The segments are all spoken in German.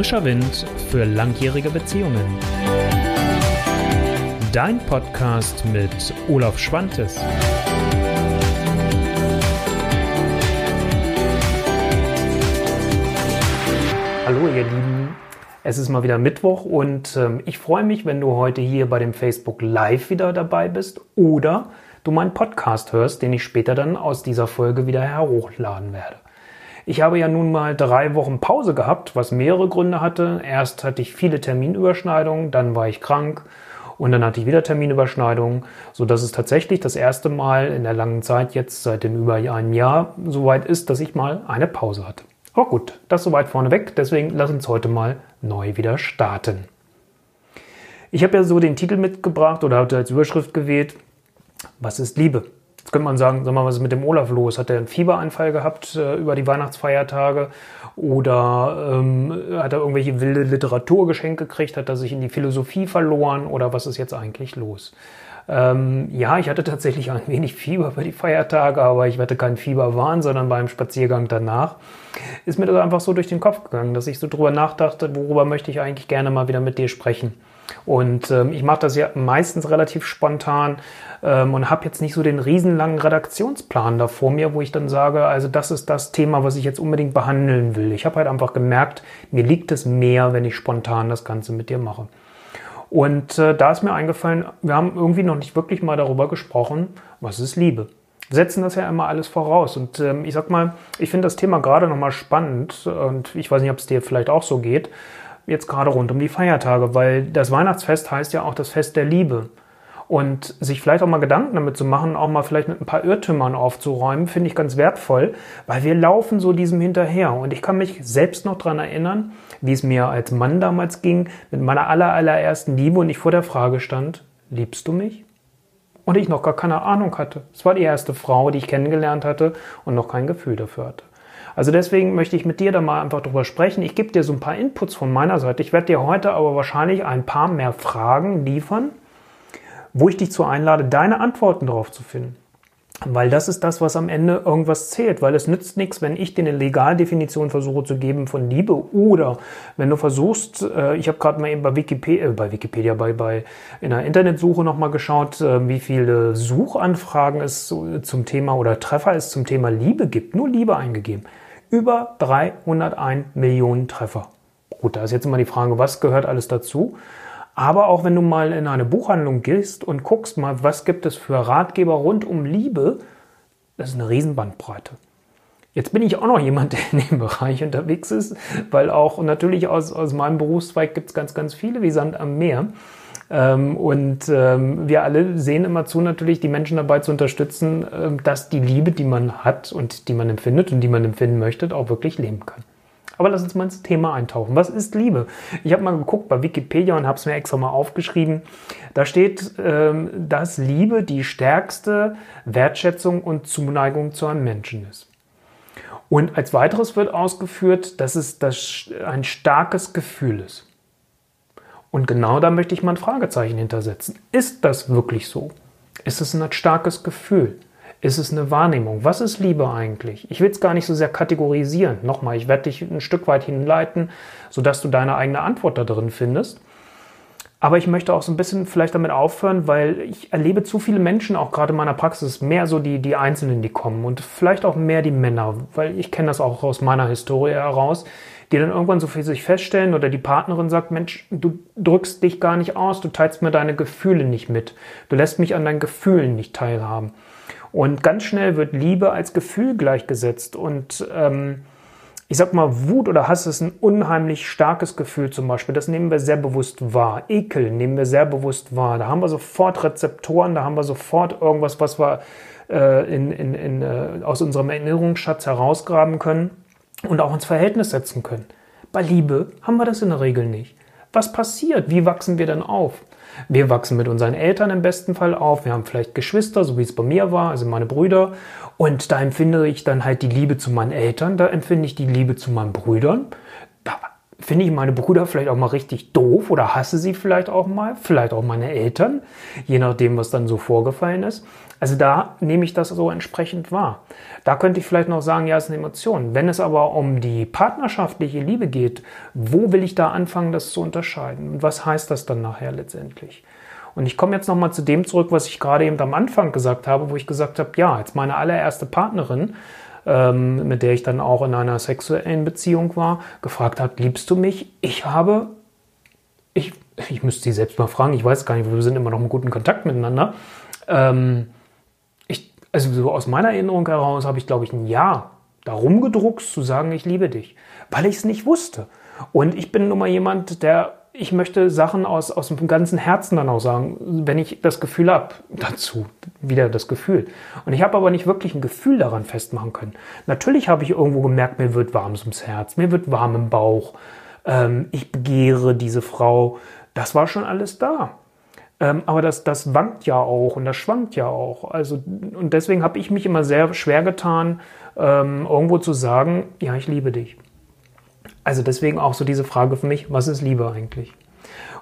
Frischer Wind für langjährige Beziehungen. Dein Podcast mit Olaf Schwantes. Hallo ihr Lieben, es ist mal wieder Mittwoch und ähm, ich freue mich, wenn du heute hier bei dem Facebook Live wieder dabei bist oder du meinen Podcast hörst, den ich später dann aus dieser Folge wieder herochladen werde. Ich habe ja nun mal drei Wochen Pause gehabt, was mehrere Gründe hatte. Erst hatte ich viele Terminüberschneidungen, dann war ich krank und dann hatte ich wieder Terminüberschneidungen, so dass es tatsächlich das erste Mal in der langen Zeit jetzt seit dem über einem Jahr soweit ist, dass ich mal eine Pause hatte. Aber gut, das soweit vorneweg, deswegen lass uns heute mal neu wieder starten. Ich habe ja so den Titel mitgebracht oder hatte als Überschrift gewählt, was ist Liebe? Jetzt könnte man sagen, sag mal, was ist mit dem Olaf los? Hat er einen Fieberanfall gehabt äh, über die Weihnachtsfeiertage? Oder ähm, hat er irgendwelche wilde Literatur geschenkt gekriegt? Hat er sich in die Philosophie verloren? Oder was ist jetzt eigentlich los? Ähm, ja, ich hatte tatsächlich ein wenig Fieber für die Feiertage, aber ich hatte kein Fieberwahn, sondern beim Spaziergang danach ist mir das einfach so durch den Kopf gegangen, dass ich so drüber nachdachte, worüber möchte ich eigentlich gerne mal wieder mit dir sprechen. Und ähm, ich mache das ja meistens relativ spontan ähm, und habe jetzt nicht so den riesenlangen Redaktionsplan da vor mir, wo ich dann sage, also das ist das Thema, was ich jetzt unbedingt behandeln will. Ich habe halt einfach gemerkt, mir liegt es mehr, wenn ich spontan das Ganze mit dir mache. Und äh, da ist mir eingefallen, wir haben irgendwie noch nicht wirklich mal darüber gesprochen, was ist Liebe. Setzen das ja immer alles voraus. Und ähm, ich sag mal, ich finde das Thema gerade nochmal spannend und ich weiß nicht, ob es dir vielleicht auch so geht jetzt gerade rund um die Feiertage, weil das Weihnachtsfest heißt ja auch das Fest der Liebe. Und sich vielleicht auch mal Gedanken damit zu machen, auch mal vielleicht mit ein paar Irrtümern aufzuräumen, finde ich ganz wertvoll, weil wir laufen so diesem hinterher. Und ich kann mich selbst noch daran erinnern, wie es mir als Mann damals ging, mit meiner aller, allerersten Liebe und ich vor der Frage stand, liebst du mich? Und ich noch gar keine Ahnung hatte. Es war die erste Frau, die ich kennengelernt hatte und noch kein Gefühl dafür hatte. Also deswegen möchte ich mit dir da mal einfach drüber sprechen. Ich gebe dir so ein paar Inputs von meiner Seite. Ich werde dir heute aber wahrscheinlich ein paar mehr Fragen liefern, wo ich dich zu einlade, deine Antworten darauf zu finden. Weil das ist das, was am Ende irgendwas zählt. Weil es nützt nichts, wenn ich dir eine Legaldefinition versuche zu geben von Liebe oder wenn du versuchst, äh, ich habe gerade mal eben bei Wikipedia, äh, bei Wikipedia, bei, bei in der Internetsuche nochmal geschaut, äh, wie viele Suchanfragen es zum Thema oder Treffer es zum Thema Liebe gibt. Nur Liebe eingegeben. Über 301 Millionen Treffer. Gut, da ist jetzt immer die Frage, was gehört alles dazu? Aber auch wenn du mal in eine Buchhandlung gehst und guckst mal, was gibt es für Ratgeber rund um Liebe, das ist eine Riesenbandbreite. Jetzt bin ich auch noch jemand, der in dem Bereich unterwegs ist, weil auch natürlich aus, aus meinem Berufszweig gibt es ganz, ganz viele wie Sand am Meer. Ähm, und ähm, wir alle sehen immer zu, natürlich die Menschen dabei zu unterstützen, ähm, dass die Liebe, die man hat und die man empfindet und die man empfinden möchte, auch wirklich leben kann. Aber lass uns mal ins Thema eintauchen. Was ist Liebe? Ich habe mal geguckt bei Wikipedia und habe es mir extra mal aufgeschrieben. Da steht, dass Liebe die stärkste Wertschätzung und Zuneigung zu einem Menschen ist. Und als weiteres wird ausgeführt, dass es das ein starkes Gefühl ist. Und genau da möchte ich mal ein Fragezeichen hintersetzen. Ist das wirklich so? Ist es ein starkes Gefühl? Ist es eine Wahrnehmung? Was ist Liebe eigentlich? Ich will es gar nicht so sehr kategorisieren. Nochmal, ich werde dich ein Stück weit hinleiten, sodass du deine eigene Antwort da drin findest. Aber ich möchte auch so ein bisschen vielleicht damit aufhören, weil ich erlebe zu viele Menschen, auch gerade in meiner Praxis, mehr so die, die Einzelnen, die kommen und vielleicht auch mehr die Männer, weil ich kenne das auch aus meiner Historie heraus, die dann irgendwann so für sich feststellen oder die Partnerin sagt, Mensch, du drückst dich gar nicht aus, du teilst mir deine Gefühle nicht mit, du lässt mich an deinen Gefühlen nicht teilhaben. Und ganz schnell wird Liebe als Gefühl gleichgesetzt und ähm, ich sag mal, Wut oder Hass ist ein unheimlich starkes Gefühl zum Beispiel. Das nehmen wir sehr bewusst wahr. Ekel nehmen wir sehr bewusst wahr. Da haben wir sofort Rezeptoren, da haben wir sofort irgendwas, was wir äh, in, in, in, äh, aus unserem Erinnerungsschatz herausgraben können und auch ins Verhältnis setzen können. Bei Liebe haben wir das in der Regel nicht. Was passiert? Wie wachsen wir dann auf? Wir wachsen mit unseren Eltern im besten Fall auf. Wir haben vielleicht Geschwister, so wie es bei mir war, also meine Brüder. Und da empfinde ich dann halt die Liebe zu meinen Eltern, da empfinde ich die Liebe zu meinen Brüdern. Da finde ich meine Brüder vielleicht auch mal richtig doof oder hasse sie vielleicht auch mal, vielleicht auch meine Eltern, je nachdem, was dann so vorgefallen ist. Also da nehme ich das so entsprechend wahr. Da könnte ich vielleicht noch sagen, ja, es ist eine Emotion. Wenn es aber um die partnerschaftliche Liebe geht, wo will ich da anfangen, das zu unterscheiden? Und was heißt das dann nachher letztendlich? Und ich komme jetzt nochmal zu dem zurück, was ich gerade eben am Anfang gesagt habe, wo ich gesagt habe, ja, jetzt meine allererste Partnerin, ähm, mit der ich dann auch in einer sexuellen Beziehung war, gefragt hat, liebst du mich? Ich habe, ich, ich müsste sie selbst mal fragen, ich weiß gar nicht, wir sind immer noch in guten Kontakt miteinander. Ähm, also so aus meiner Erinnerung heraus habe ich, glaube ich, ein Ja darum gedruckst zu sagen, ich liebe dich, weil ich es nicht wusste. Und ich bin nun mal jemand, der ich möchte Sachen aus, aus dem ganzen Herzen dann auch sagen, wenn ich das Gefühl habe, dazu wieder das Gefühl. Und ich habe aber nicht wirklich ein Gefühl daran festmachen können. Natürlich habe ich irgendwo gemerkt, mir wird warm ums Herz, mir wird warm im Bauch, ähm, ich begehre diese Frau. Das war schon alles da. Ähm, aber das, das wankt ja auch und das schwankt ja auch. Also, und deswegen habe ich mich immer sehr schwer getan, ähm, irgendwo zu sagen, ja, ich liebe dich. Also deswegen auch so diese Frage für mich, was ist Liebe eigentlich?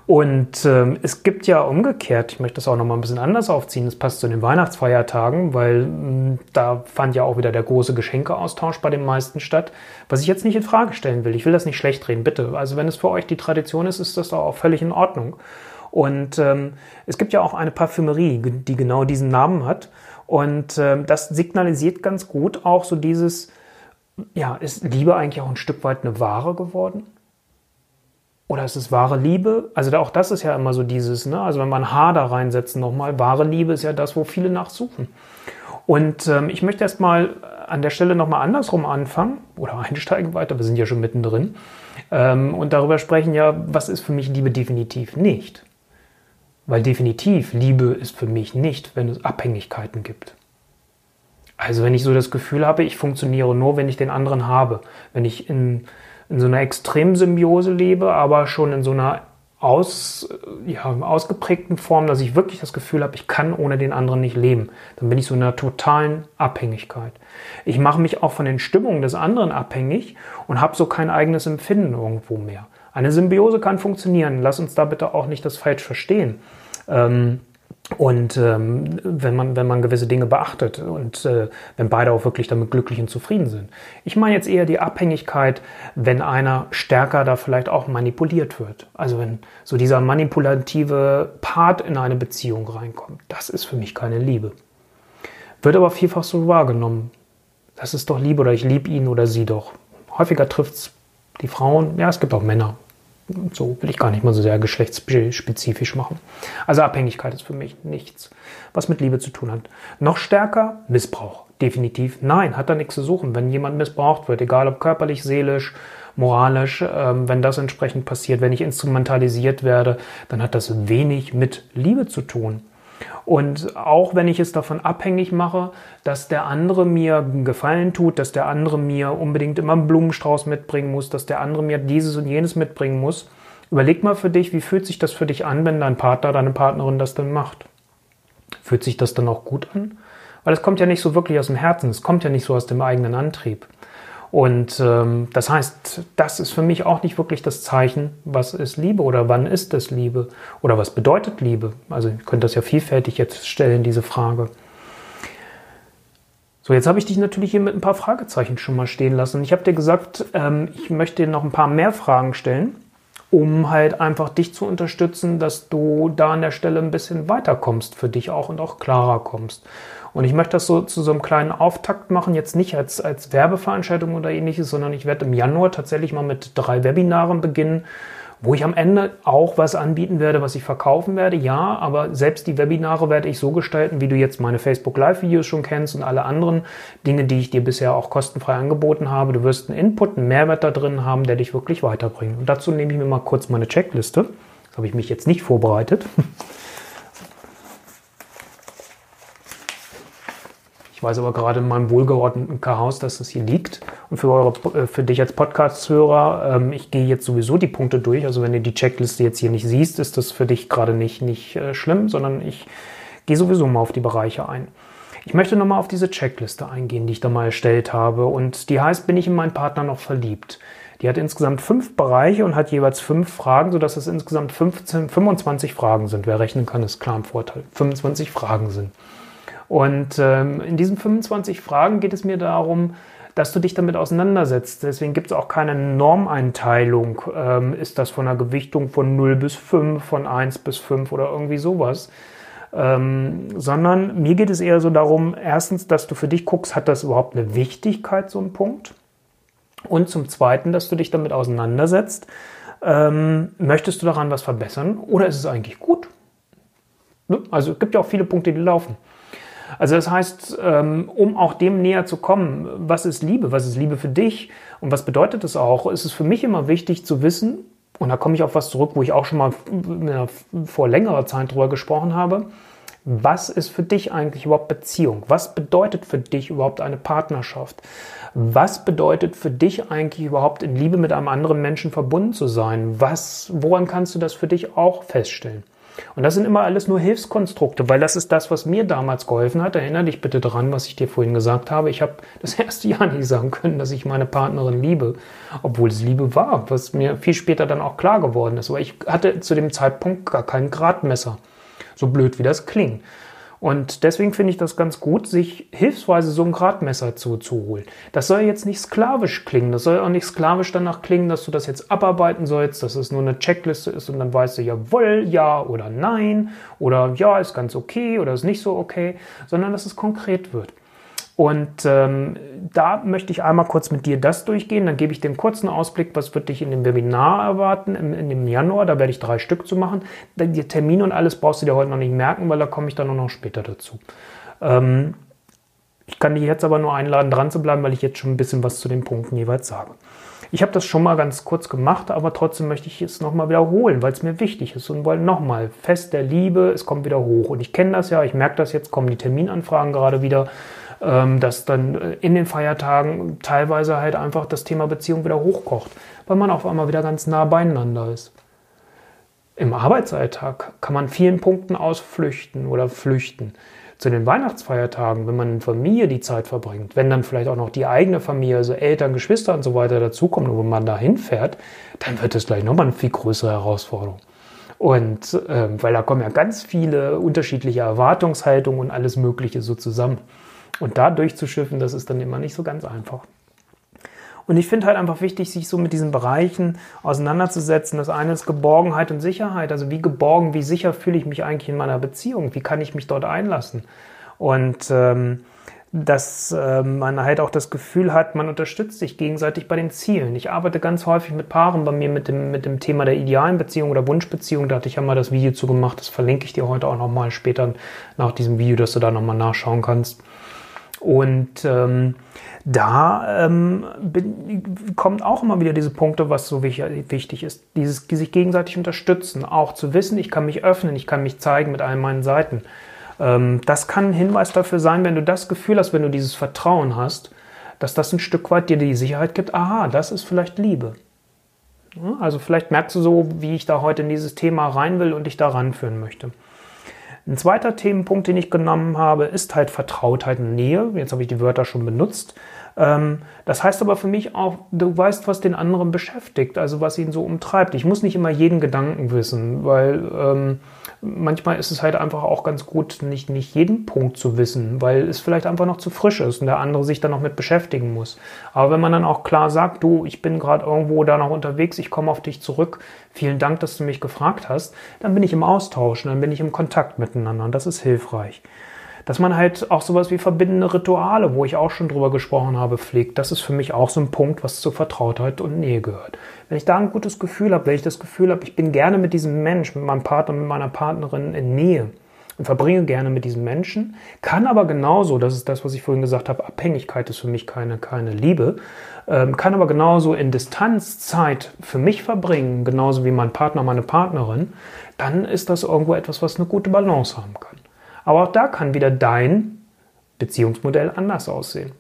Und ähm, es gibt ja umgekehrt, ich möchte das auch nochmal ein bisschen anders aufziehen, das passt zu den Weihnachtsfeiertagen, weil mh, hm, da fand ja auch wieder der große Geschenkeaustausch bei den meisten statt, was ich jetzt nicht in Frage stellen will. Ich will das nicht schlecht reden, bitte. Also wenn es für euch die Tradition ist, ist das auch völlig in Ordnung. Und ähm, es gibt ja auch eine Parfümerie, die genau diesen Namen hat. Und ähm, das signalisiert ganz gut auch so dieses, ja, ist Liebe eigentlich auch ein Stück weit eine Ware geworden? Oder ist es wahre Liebe? Also auch das ist ja immer so dieses, ne? Also wenn man H da reinsetzen nochmal, wahre Liebe ist ja das, wo viele nachsuchen. Und ähm, ich möchte erstmal an der Stelle nochmal andersrum anfangen oder einsteigen weiter, wir sind ja schon mittendrin, ähm, und darüber sprechen, ja, was ist für mich Liebe definitiv nicht? Weil definitiv Liebe ist für mich nicht, wenn es Abhängigkeiten gibt. Also wenn ich so das Gefühl habe, ich funktioniere nur, wenn ich den anderen habe. Wenn ich in, in so einer Extremsymbiose lebe, aber schon in so einer aus, ja, ausgeprägten Form, dass ich wirklich das Gefühl habe, ich kann ohne den anderen nicht leben. Dann bin ich so in einer totalen Abhängigkeit. Ich mache mich auch von den Stimmungen des anderen abhängig und habe so kein eigenes Empfinden irgendwo mehr. Eine Symbiose kann funktionieren. Lass uns da bitte auch nicht das falsch verstehen. Ähm, und ähm, wenn, man, wenn man gewisse Dinge beachtet und äh, wenn beide auch wirklich damit glücklich und zufrieden sind. Ich meine jetzt eher die Abhängigkeit, wenn einer stärker da vielleicht auch manipuliert wird. Also wenn so dieser manipulative Part in eine Beziehung reinkommt. Das ist für mich keine Liebe. Wird aber vielfach so wahrgenommen. Das ist doch Liebe oder ich liebe ihn oder sie doch. Häufiger trifft es die Frauen. Ja, es gibt auch Männer, so will ich gar nicht mal so sehr geschlechtsspezifisch machen. Also Abhängigkeit ist für mich nichts, was mit Liebe zu tun hat. Noch stärker Missbrauch. Definitiv nein, hat da nichts zu suchen. Wenn jemand missbraucht wird, egal ob körperlich, seelisch, moralisch, ähm, wenn das entsprechend passiert, wenn ich instrumentalisiert werde, dann hat das wenig mit Liebe zu tun. Und auch wenn ich es davon abhängig mache, dass der andere mir einen Gefallen tut, dass der andere mir unbedingt immer einen Blumenstrauß mitbringen muss, dass der andere mir dieses und jenes mitbringen muss, überleg mal für dich, wie fühlt sich das für dich an, wenn dein Partner, deine Partnerin das dann macht? Fühlt sich das dann auch gut an? Weil es kommt ja nicht so wirklich aus dem Herzen, es kommt ja nicht so aus dem eigenen Antrieb. Und ähm, das heißt, das ist für mich auch nicht wirklich das Zeichen, was ist Liebe oder wann ist es Liebe oder was bedeutet Liebe. Also ihr könnt das ja vielfältig jetzt stellen, diese Frage. So, jetzt habe ich dich natürlich hier mit ein paar Fragezeichen schon mal stehen lassen. Ich habe dir gesagt, ähm, ich möchte dir noch ein paar mehr Fragen stellen, um halt einfach dich zu unterstützen, dass du da an der Stelle ein bisschen weiterkommst für dich auch und auch klarer kommst. Und ich möchte das so zu so einem kleinen Auftakt machen, jetzt nicht als, als Werbeveranstaltung oder ähnliches, sondern ich werde im Januar tatsächlich mal mit drei Webinaren beginnen, wo ich am Ende auch was anbieten werde, was ich verkaufen werde. Ja, aber selbst die Webinare werde ich so gestalten, wie du jetzt meine Facebook Live-Videos schon kennst und alle anderen Dinge, die ich dir bisher auch kostenfrei angeboten habe. Du wirst einen Input, einen Mehrwert da drin haben, der dich wirklich weiterbringt. Und dazu nehme ich mir mal kurz meine Checkliste. Das habe ich mich jetzt nicht vorbereitet. Ich weiß aber gerade in meinem wohlgeordneten Chaos, dass es hier liegt. Und für, eure, äh, für dich als Podcast-Hörer, ähm, ich gehe jetzt sowieso die Punkte durch. Also wenn du die Checkliste jetzt hier nicht siehst, ist das für dich gerade nicht, nicht äh, schlimm, sondern ich gehe sowieso mal auf die Bereiche ein. Ich möchte nochmal auf diese Checkliste eingehen, die ich da mal erstellt habe. Und die heißt, bin ich in meinen Partner noch verliebt? Die hat insgesamt fünf Bereiche und hat jeweils fünf Fragen, sodass es insgesamt 15, 25 Fragen sind. Wer rechnen kann, ist klar ein Vorteil. 25 Fragen sind. Und ähm, in diesen 25 Fragen geht es mir darum, dass du dich damit auseinandersetzt. Deswegen gibt es auch keine Normeinteilung. Ähm, ist das von einer Gewichtung von 0 bis 5, von 1 bis 5 oder irgendwie sowas? Ähm, sondern mir geht es eher so darum, erstens, dass du für dich guckst, hat das überhaupt eine Wichtigkeit, so ein Punkt? Und zum Zweiten, dass du dich damit auseinandersetzt, ähm, möchtest du daran was verbessern oder ist es eigentlich gut? Ne? Also es gibt ja auch viele Punkte, die laufen. Also das heißt, ähm, um auch dem näher zu kommen, was ist Liebe, was ist Liebe für dich und was bedeutet es auch, ist es für mich immer wichtig zu wissen, und da komme ich auf was zurück, wo ich auch schon mal vor längerer Zeit drüber gesprochen habe, was ist für dich eigentlich überhaupt Beziehung? Was bedeutet für dich überhaupt eine Partnerschaft? Was bedeutet für dich eigentlich überhaupt in Liebe mit einem anderen Menschen verbunden zu sein? Was, woran kannst du das für dich auch feststellen? Und das sind immer alles nur Hilfskonstrukte, weil das ist das, was mir damals geholfen hat. Erinnere dich bitte daran, was ich dir vorhin gesagt habe. Ich habe das erste Jahr nicht sagen können, dass ich meine Partnerin liebe, obwohl es Liebe war, was mir viel später dann auch klar geworden ist. Aber ich hatte zu dem Zeitpunkt gar kein Gradmesser. So blöd wie das klingt. Und deswegen finde ich das ganz gut, sich hilfsweise so ein Gradmesser zuzuholen. Das soll jetzt nicht sklavisch klingen. Das soll auch nicht sklavisch danach klingen, dass du das jetzt abarbeiten sollst, dass es nur eine Checkliste ist und dann weißt du jawohl, ja oder nein oder ja, ist ganz okay oder ist nicht so okay, sondern dass es konkret wird. Und ähm, da möchte ich einmal kurz mit dir das durchgehen. Dann gebe ich den kurzen Ausblick, was wird dich in dem Webinar erwarten im, in dem Januar. Da werde ich drei Stück zu machen. Die Termine und alles brauchst du dir heute noch nicht merken, weil da komme ich dann noch später dazu. Ähm, ich kann dich jetzt aber nur einladen, dran zu bleiben, weil ich jetzt schon ein bisschen was zu den Punkten jeweils sage. Ich habe das schon mal ganz kurz gemacht, aber trotzdem möchte ich es nochmal wiederholen, weil es mir wichtig ist und wollen nochmal Fest der Liebe, es kommt wieder hoch. Und ich kenne das ja, ich merke das jetzt, kommen die Terminanfragen gerade wieder dass dann äh, in den Feiertagen teilweise halt einfach das Thema Beziehung wieder hochkocht, weil man auf einmal wieder ganz nah beieinander ist. Im Arbeitsalltag kann man vielen Punkten ausflüchten oder flüchten. Zu den Weihnachtsfeiertagen, wenn man in Familie die Zeit verbringt, wenn dann vielleicht auch noch die eigene Familie, also Eltern, Geschwister und so weiter dazukommen und man da hinfährt, dann wird es gleich nochmal eine viel größere Herausforderung. Und ähm, weil da kommen ja ganz viele unterschiedliche Erwartungshaltungen und alles Mögliche so zusammen. Und da durchzuschiffen, das ist dann immer nicht so ganz einfach. Und ich finde halt einfach wichtig, sich so mit diesen Bereichen auseinanderzusetzen. Das eine ist Geborgenheit und Sicherheit. Also wie geborgen, wie sicher fühle ich mich eigentlich in meiner Beziehung? Wie kann ich mich dort einlassen? Und ähm, dass äh, man halt auch das Gefühl hat, man unterstützt sich gegenseitig bei den Zielen. Ich arbeite ganz häufig mit Paaren bei mir mit dem, mit dem Thema der idealen Beziehung oder Wunschbeziehung. Da hatte ich ja mal das Video zu gemacht. Das verlinke ich dir heute auch nochmal später nach diesem Video, dass du da nochmal nachschauen kannst. Und ähm, da ähm, bin, kommen auch immer wieder diese Punkte, was so wichtig ist. Dieses sich gegenseitig unterstützen, auch zu wissen, ich kann mich öffnen, ich kann mich zeigen mit allen meinen Seiten. Ähm, das kann ein Hinweis dafür sein, wenn du das Gefühl hast, wenn du dieses Vertrauen hast, dass das ein Stück weit dir die Sicherheit gibt, aha, das ist vielleicht Liebe. Also vielleicht merkst du so, wie ich da heute in dieses Thema rein will und dich da ranführen möchte. Ein zweiter Themenpunkt, den ich genommen habe, ist halt Vertrautheit und Nähe. Jetzt habe ich die Wörter schon benutzt. Ähm, das heißt aber für mich auch, du weißt, was den anderen beschäftigt, also was ihn so umtreibt. Ich muss nicht immer jeden Gedanken wissen, weil ähm, manchmal ist es halt einfach auch ganz gut, nicht, nicht jeden Punkt zu wissen, weil es vielleicht einfach noch zu frisch ist und der andere sich dann noch mit beschäftigen muss. Aber wenn man dann auch klar sagt, du, ich bin gerade irgendwo da noch unterwegs, ich komme auf dich zurück, vielen Dank, dass du mich gefragt hast, dann bin ich im Austausch dann bin ich im Kontakt miteinander und das ist hilfreich dass man halt auch sowas wie verbindende Rituale, wo ich auch schon drüber gesprochen habe, pflegt. Das ist für mich auch so ein Punkt, was zur Vertrautheit und Nähe gehört. Wenn ich da ein gutes Gefühl habe, wenn ich das Gefühl habe, ich bin gerne mit diesem Mensch, mit meinem Partner, mit meiner Partnerin in Nähe und verbringe gerne mit diesem Menschen, kann aber genauso, das ist das, was ich vorhin gesagt habe, Abhängigkeit ist für mich keine, keine Liebe, ähm, kann aber genauso in Distanz Zeit für mich verbringen, genauso wie mein Partner, meine Partnerin, dann ist das irgendwo etwas, was eine gute Balance haben kann. Aber auch da kann wieder dein Beziehungsmodell anders aussehen.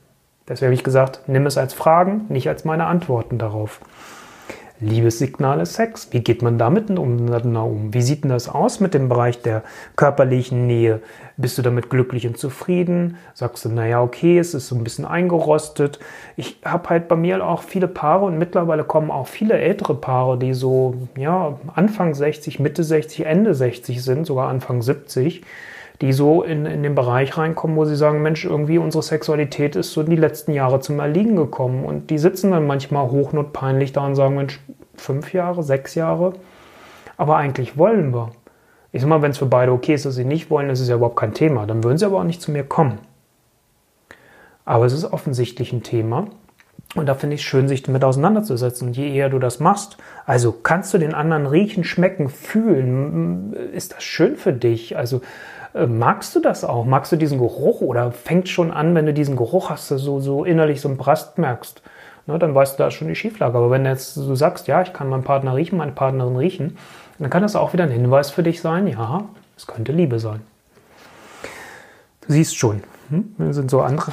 Deswegen habe ich gesagt, nimm es als Fragen, nicht als meine Antworten darauf. Liebessignale Sex. Wie geht man damit um? Wie sieht denn das aus mit dem Bereich der körperlichen Nähe? Bist du damit glücklich und zufrieden? Sagst du, naja, okay, es ist so ein bisschen eingerostet. Ich habe halt bei mir auch viele Paare und mittlerweile kommen auch viele ältere Paare, die so, ja, Anfang 60, Mitte 60, Ende 60 sind, sogar Anfang 70 die so in, in den Bereich reinkommen, wo sie sagen, Mensch, irgendwie unsere Sexualität ist so in die letzten Jahre zum Erliegen gekommen. Und die sitzen dann manchmal hochnotpeinlich da und sagen, Mensch, fünf Jahre, sechs Jahre, aber eigentlich wollen wir. Ich sag mal, wenn es für beide okay ist, dass sie nicht wollen, ist es ja überhaupt kein Thema. Dann würden sie aber auch nicht zu mir kommen. Aber es ist offensichtlich ein Thema. Und da finde ich es schön, sich damit auseinanderzusetzen. Und je eher du das machst, also kannst du den anderen riechen, schmecken, fühlen, ist das schön für dich? Also magst du das auch? Magst du diesen Geruch oder fängt schon an, wenn du diesen Geruch hast, so, so innerlich so ein Brast merkst? Ne, dann weißt du, da ist schon die Schieflage. Aber wenn du jetzt so sagst, ja, ich kann meinen Partner riechen, meine Partnerin riechen, dann kann das auch wieder ein Hinweis für dich sein, ja, es könnte Liebe sein. Du siehst schon, hm? wir sind so andere,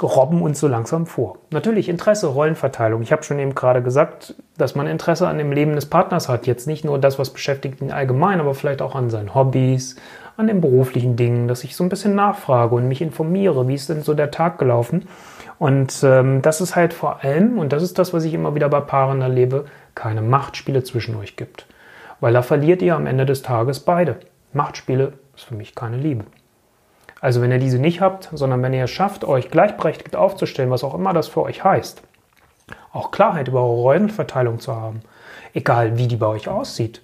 robben uns so langsam vor. Natürlich Interesse, Rollenverteilung. Ich habe schon eben gerade gesagt, dass man Interesse an dem Leben des Partners hat. Jetzt nicht nur das, was beschäftigt ihn allgemein, aber vielleicht auch an seinen Hobbys, an den beruflichen Dingen, dass ich so ein bisschen nachfrage und mich informiere, wie ist denn so der Tag gelaufen. Und ähm, das ist halt vor allem, und das ist das, was ich immer wieder bei Paaren erlebe, keine Machtspiele zwischen euch gibt. Weil da verliert ihr am Ende des Tages beide. Machtspiele ist für mich keine Liebe. Also wenn ihr diese nicht habt, sondern wenn ihr es schafft, euch gleichberechtigt aufzustellen, was auch immer das für euch heißt, auch Klarheit über eure Rollenverteilung zu haben, egal wie die bei euch aussieht,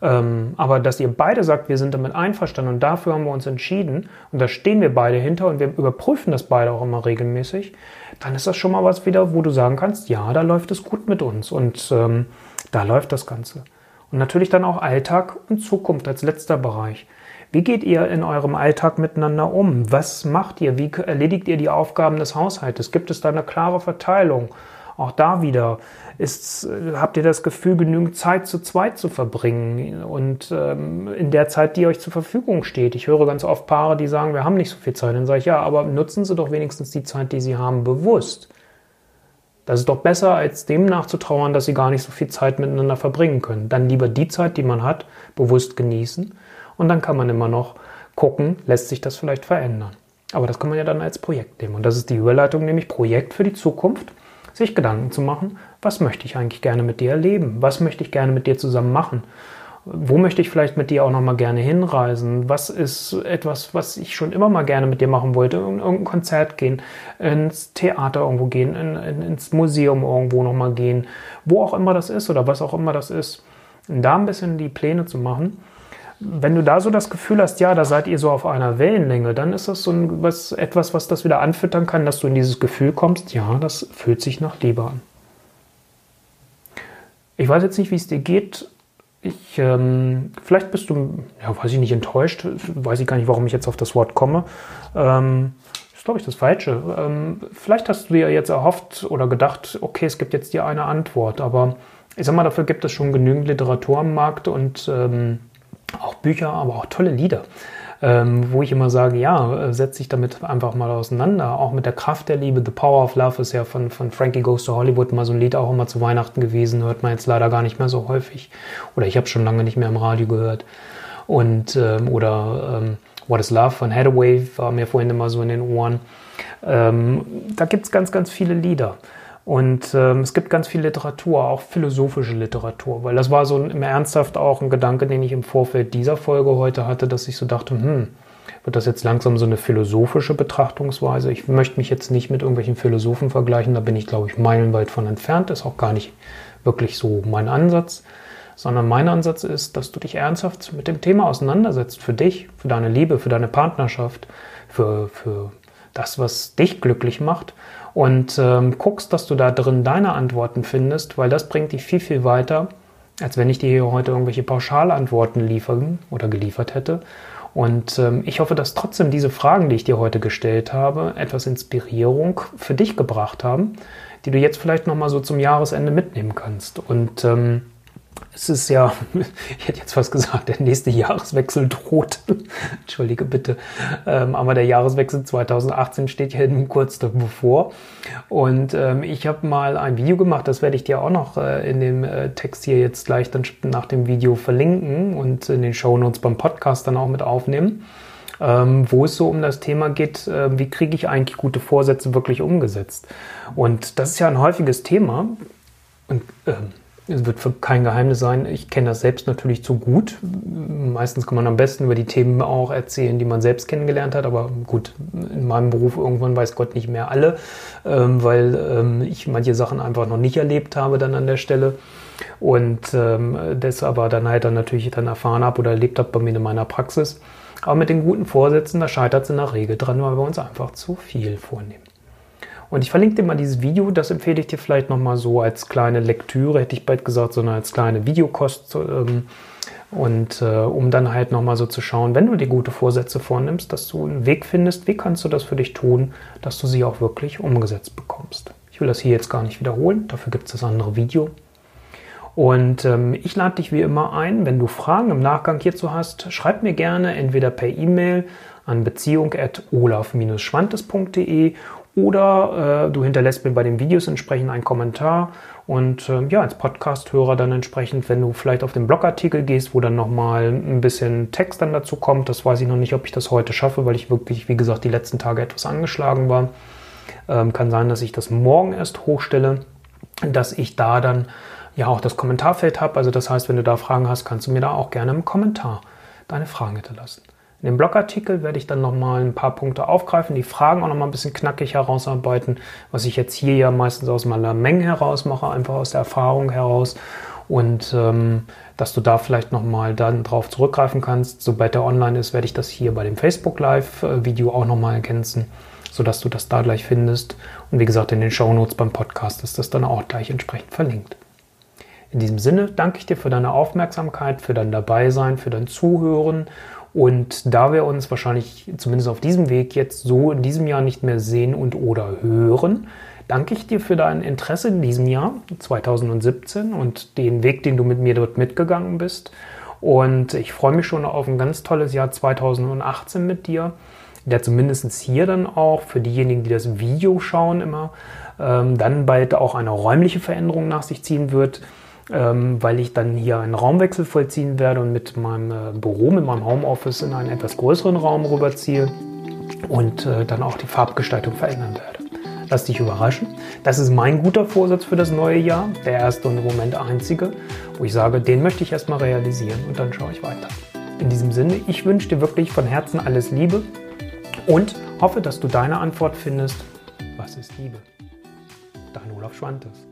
ähm, aber dass ihr beide sagt, wir sind damit einverstanden und dafür haben wir uns entschieden und da stehen wir beide hinter und wir überprüfen das beide auch immer regelmäßig, dann ist das schon mal was wieder, wo du sagen kannst, ja, da läuft es gut mit uns und ähm, da läuft das Ganze. Und natürlich dann auch Alltag und Zukunft als letzter Bereich. Wie geht ihr in eurem Alltag miteinander um? Was macht ihr? Wie erledigt ihr die Aufgaben des Haushaltes? Gibt es da eine klare Verteilung? Auch da wieder ist, habt ihr das Gefühl, genügend Zeit zu zweit zu verbringen und ähm, in der Zeit, die euch zur Verfügung steht. Ich höre ganz oft Paare, die sagen, wir haben nicht so viel Zeit. Dann sage ich, ja, aber nutzen Sie doch wenigstens die Zeit, die Sie haben, bewusst. Das ist doch besser, als dem nachzutrauern, dass Sie gar nicht so viel Zeit miteinander verbringen können. Dann lieber die Zeit, die man hat, bewusst genießen und dann kann man immer noch gucken, lässt sich das vielleicht verändern. Aber das kann man ja dann als Projekt nehmen. Und das ist die Überleitung, nämlich Projekt für die Zukunft sich Gedanken zu machen, was möchte ich eigentlich gerne mit dir erleben? Was möchte ich gerne mit dir zusammen machen? Wo möchte ich vielleicht mit dir auch noch mal gerne hinreisen? Was ist etwas, was ich schon immer mal gerne mit dir machen wollte? In irgendein Konzert gehen, ins Theater irgendwo gehen, in, in, ins Museum irgendwo noch mal gehen, wo auch immer das ist oder was auch immer das ist. Da ein bisschen die Pläne zu machen wenn du da so das Gefühl hast, ja, da seid ihr so auf einer Wellenlänge, dann ist das so ein, was, etwas, was das wieder anfüttern kann, dass du in dieses Gefühl kommst, ja, das fühlt sich nach Liebe an. Ich weiß jetzt nicht, wie es dir geht. Ich, ähm, vielleicht bist du, ja, weiß ich nicht, enttäuscht. Weiß ich gar nicht, warum ich jetzt auf das Wort komme. Ähm, ist, glaube ich, das Falsche. Ähm, vielleicht hast du dir jetzt erhofft oder gedacht, okay, es gibt jetzt dir eine Antwort, aber ich sag mal, dafür gibt es schon genügend Literatur am Markt und ähm, Bücher, aber auch tolle Lieder. Ähm, wo ich immer sage, ja, äh, setz dich damit einfach mal auseinander. Auch mit der Kraft der Liebe. The Power of Love ist ja von, von Frankie Goes to Hollywood mal so ein Lied auch immer zu Weihnachten gewesen. Hört man jetzt leider gar nicht mehr so häufig. Oder ich habe schon lange nicht mehr im Radio gehört. Und, ähm, oder ähm, What is Love von Hathaway war mir vorhin immer so in den Ohren. Ähm, da gibt's ganz, ganz viele Lieder. Und ähm, es gibt ganz viel Literatur, auch philosophische Literatur, weil das war so im Ernsthaft auch ein Gedanke, den ich im Vorfeld dieser Folge heute hatte, dass ich so dachte, hm, wird das jetzt langsam so eine philosophische Betrachtungsweise? Ich möchte mich jetzt nicht mit irgendwelchen Philosophen vergleichen, da bin ich, glaube ich, meilenweit von entfernt, ist auch gar nicht wirklich so mein Ansatz, sondern mein Ansatz ist, dass du dich ernsthaft mit dem Thema auseinandersetzt, für dich, für deine Liebe, für deine Partnerschaft, für, für das, was dich glücklich macht und ähm, guckst, dass du da drin deine Antworten findest, weil das bringt dich viel, viel weiter, als wenn ich dir hier heute irgendwelche Pauschalantworten liefern oder geliefert hätte. Und ähm, ich hoffe, dass trotzdem diese Fragen, die ich dir heute gestellt habe, etwas Inspirierung für dich gebracht haben, die du jetzt vielleicht nochmal so zum Jahresende mitnehmen kannst. Und ähm, es ist ja, ich hätte jetzt was gesagt, der nächste Jahreswechsel droht. Entschuldige bitte. Ähm, aber der Jahreswechsel 2018 steht ja kurz bevor. Und ähm, ich habe mal ein Video gemacht, das werde ich dir auch noch äh, in dem äh, Text hier jetzt gleich dann nach dem Video verlinken und in den Show Notes beim Podcast dann auch mit aufnehmen. Ähm, wo es so um das Thema geht, äh, wie kriege ich eigentlich gute Vorsätze wirklich umgesetzt? Und das ist ja ein häufiges Thema. Und ähm, es wird für kein Geheimnis sein, ich kenne das selbst natürlich zu gut. Meistens kann man am besten über die Themen auch erzählen, die man selbst kennengelernt hat. Aber gut, in meinem Beruf irgendwann weiß Gott nicht mehr alle, ähm, weil ähm, ich manche Sachen einfach noch nicht erlebt habe dann an der Stelle. Und ähm, das aber dann halt dann natürlich dann erfahren habe oder erlebt habe bei mir in meiner Praxis. Aber mit den guten Vorsätzen, da scheitert es in der Regel dran, weil wir uns einfach zu viel vornehmen. Und ich verlinke dir mal dieses Video, das empfehle ich dir vielleicht nochmal so als kleine Lektüre, hätte ich bald gesagt, sondern als kleine Videokost. Ähm, und äh, um dann halt nochmal so zu schauen, wenn du dir gute Vorsätze vornimmst, dass du einen Weg findest, wie kannst du das für dich tun, dass du sie auch wirklich umgesetzt bekommst. Ich will das hier jetzt gar nicht wiederholen, dafür gibt es das andere Video. Und ähm, ich lade dich wie immer ein, wenn du Fragen im Nachgang hierzu hast, schreib mir gerne entweder per E-Mail an beziehung.olaf-schwantes.de oder äh, du hinterlässt mir bei den Videos entsprechend einen Kommentar und äh, ja, als Podcast-Hörer dann entsprechend, wenn du vielleicht auf den Blogartikel gehst, wo dann nochmal ein bisschen Text dann dazu kommt, das weiß ich noch nicht, ob ich das heute schaffe, weil ich wirklich, wie gesagt, die letzten Tage etwas angeschlagen war. Ähm, kann sein, dass ich das morgen erst hochstelle, dass ich da dann ja auch das Kommentarfeld habe. Also das heißt, wenn du da Fragen hast, kannst du mir da auch gerne im Kommentar deine Fragen hinterlassen. In dem Blogartikel werde ich dann nochmal ein paar Punkte aufgreifen, die Fragen auch nochmal ein bisschen knackig herausarbeiten, was ich jetzt hier ja meistens aus meiner Menge heraus mache, einfach aus der Erfahrung heraus. Und ähm, dass du da vielleicht nochmal dann drauf zurückgreifen kannst. Sobald der online ist, werde ich das hier bei dem Facebook Live-Video auch nochmal ergänzen, sodass du das da gleich findest. Und wie gesagt, in den Show Notes beim Podcast ist das dann auch gleich entsprechend verlinkt. In diesem Sinne danke ich dir für deine Aufmerksamkeit, für dein Dabeisein, für dein Zuhören und da wir uns wahrscheinlich zumindest auf diesem Weg jetzt so in diesem Jahr nicht mehr sehen und oder hören, danke ich dir für dein Interesse in diesem Jahr 2017 und den Weg, den du mit mir dort mitgegangen bist. Und ich freue mich schon auf ein ganz tolles Jahr 2018 mit dir, der zumindest hier dann auch für diejenigen, die das Video schauen immer, ähm, dann bald auch eine räumliche Veränderung nach sich ziehen wird ähm, weil ich dann hier einen Raumwechsel vollziehen werde und mit meinem äh, Büro, mit meinem Homeoffice in einen etwas größeren Raum rüberziehe und äh, dann auch die Farbgestaltung verändern werde. Lass dich überraschen. Das ist mein guter Vorsatz für das neue Jahr, der erste und im Moment einzige, wo ich sage, den möchte ich erstmal realisieren und dann schaue ich weiter. In diesem Sinne, ich wünsche dir wirklich von Herzen alles Liebe und hoffe, dass du deine Antwort findest. Was ist Liebe? Dein Olaf Schwantes.